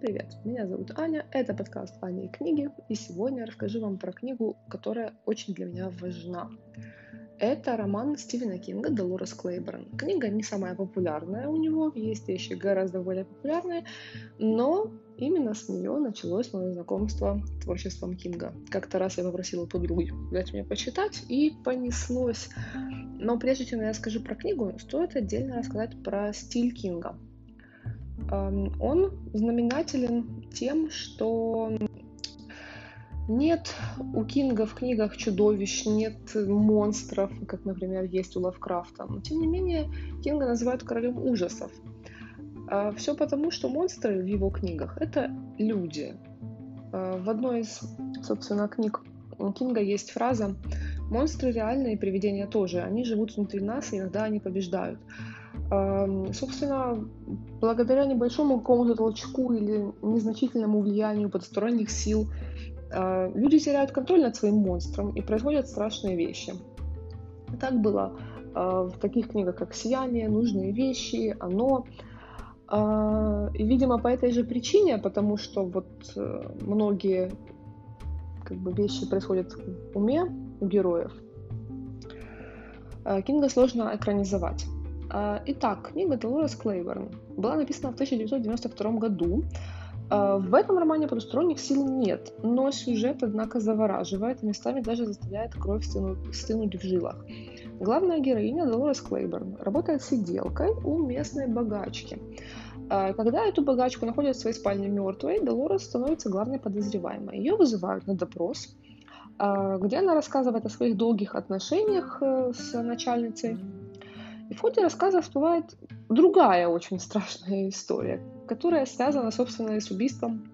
привет! Меня зовут Аня, это подкаст Аня и книги, и сегодня я расскажу вам про книгу, которая очень для меня важна. Это роман Стивена Кинга «Долорес Клейборн». Книга не самая популярная у него, есть вещи гораздо более популярные, но именно с нее началось мое знакомство с творчеством Кинга. Как-то раз я попросила подругу дать мне почитать, и понеслось. Но прежде чем я скажу про книгу, стоит отдельно рассказать про стиль Кинга – он знаменателен тем, что нет у Кинга в книгах чудовищ, нет монстров, как, например, есть у Лавкрафта. Но, тем не менее, Кинга называют королем ужасов. А Все потому, что монстры в его книгах — это люди. А, в одной из, собственно, книг Кинга есть фраза «Монстры реальные, привидения тоже. Они живут внутри нас, и иногда они побеждают». Собственно, благодаря небольшому какому-то толчку или незначительному влиянию потусторонних сил, а, люди теряют контроль над своим монстром и происходят страшные вещи. Так было а, в таких книгах, как «Сияние», «Нужные вещи», «Оно». А, и, видимо, по этой же причине, потому что вот э, многие как бы, вещи происходят в уме у героев, Кинга сложно экранизовать. А, итак, книга Долорес Клейборн была написана в 1992 году. А, в этом романе потусторонних сил нет, но сюжет, однако, завораживает и местами даже заставляет кровь стынуть в жилах. Главная героиня Долорес Клейборн работает сиделкой у местной богачки. А, когда эту богачку находят в своей спальне мертвой, Долорес становится главной подозреваемой. Ее вызывают на допрос, где она рассказывает о своих долгих отношениях э, с начальницей и в ходе рассказа всплывает другая очень страшная история, которая связана, собственно, с убийством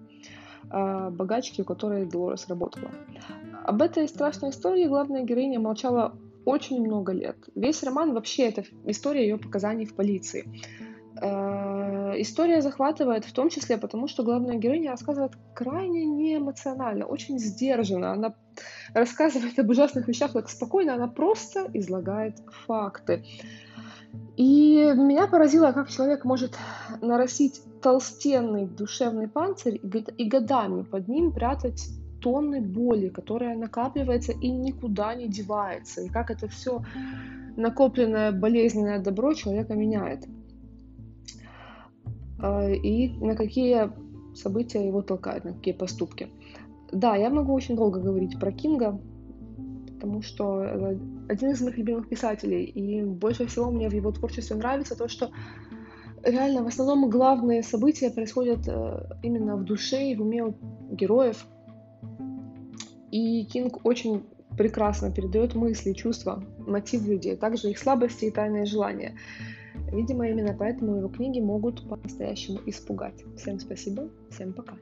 э, богачки, у которой Долорес работала. Об этой страшной истории главная героиня молчала очень много лет. Весь роман вообще это история ее показаний в полиции. Э, история захватывает в том числе потому, что главная героиня рассказывает крайне неэмоционально, очень сдержанно. Она рассказывает об ужасных вещах так спокойно, она просто излагает факты. И меня поразило, как человек может нарастить толстенный душевный панцирь и годами под ним прятать тонны боли, которая накапливается и никуда не девается, и как это все накопленное болезненное добро человека меняет. А, и на какие события его толкают, на какие поступки. Да, я могу очень долго говорить про Кинга, потому что один из моих любимых писателей, и больше всего мне в его творчестве нравится то, что реально в основном главные события происходят э, именно в душе и в уме героев. И Кинг очень прекрасно передает мысли, чувства, мотив людей, также их слабости и тайные желания. Видимо, именно поэтому его книги могут по-настоящему испугать. Всем спасибо, всем пока.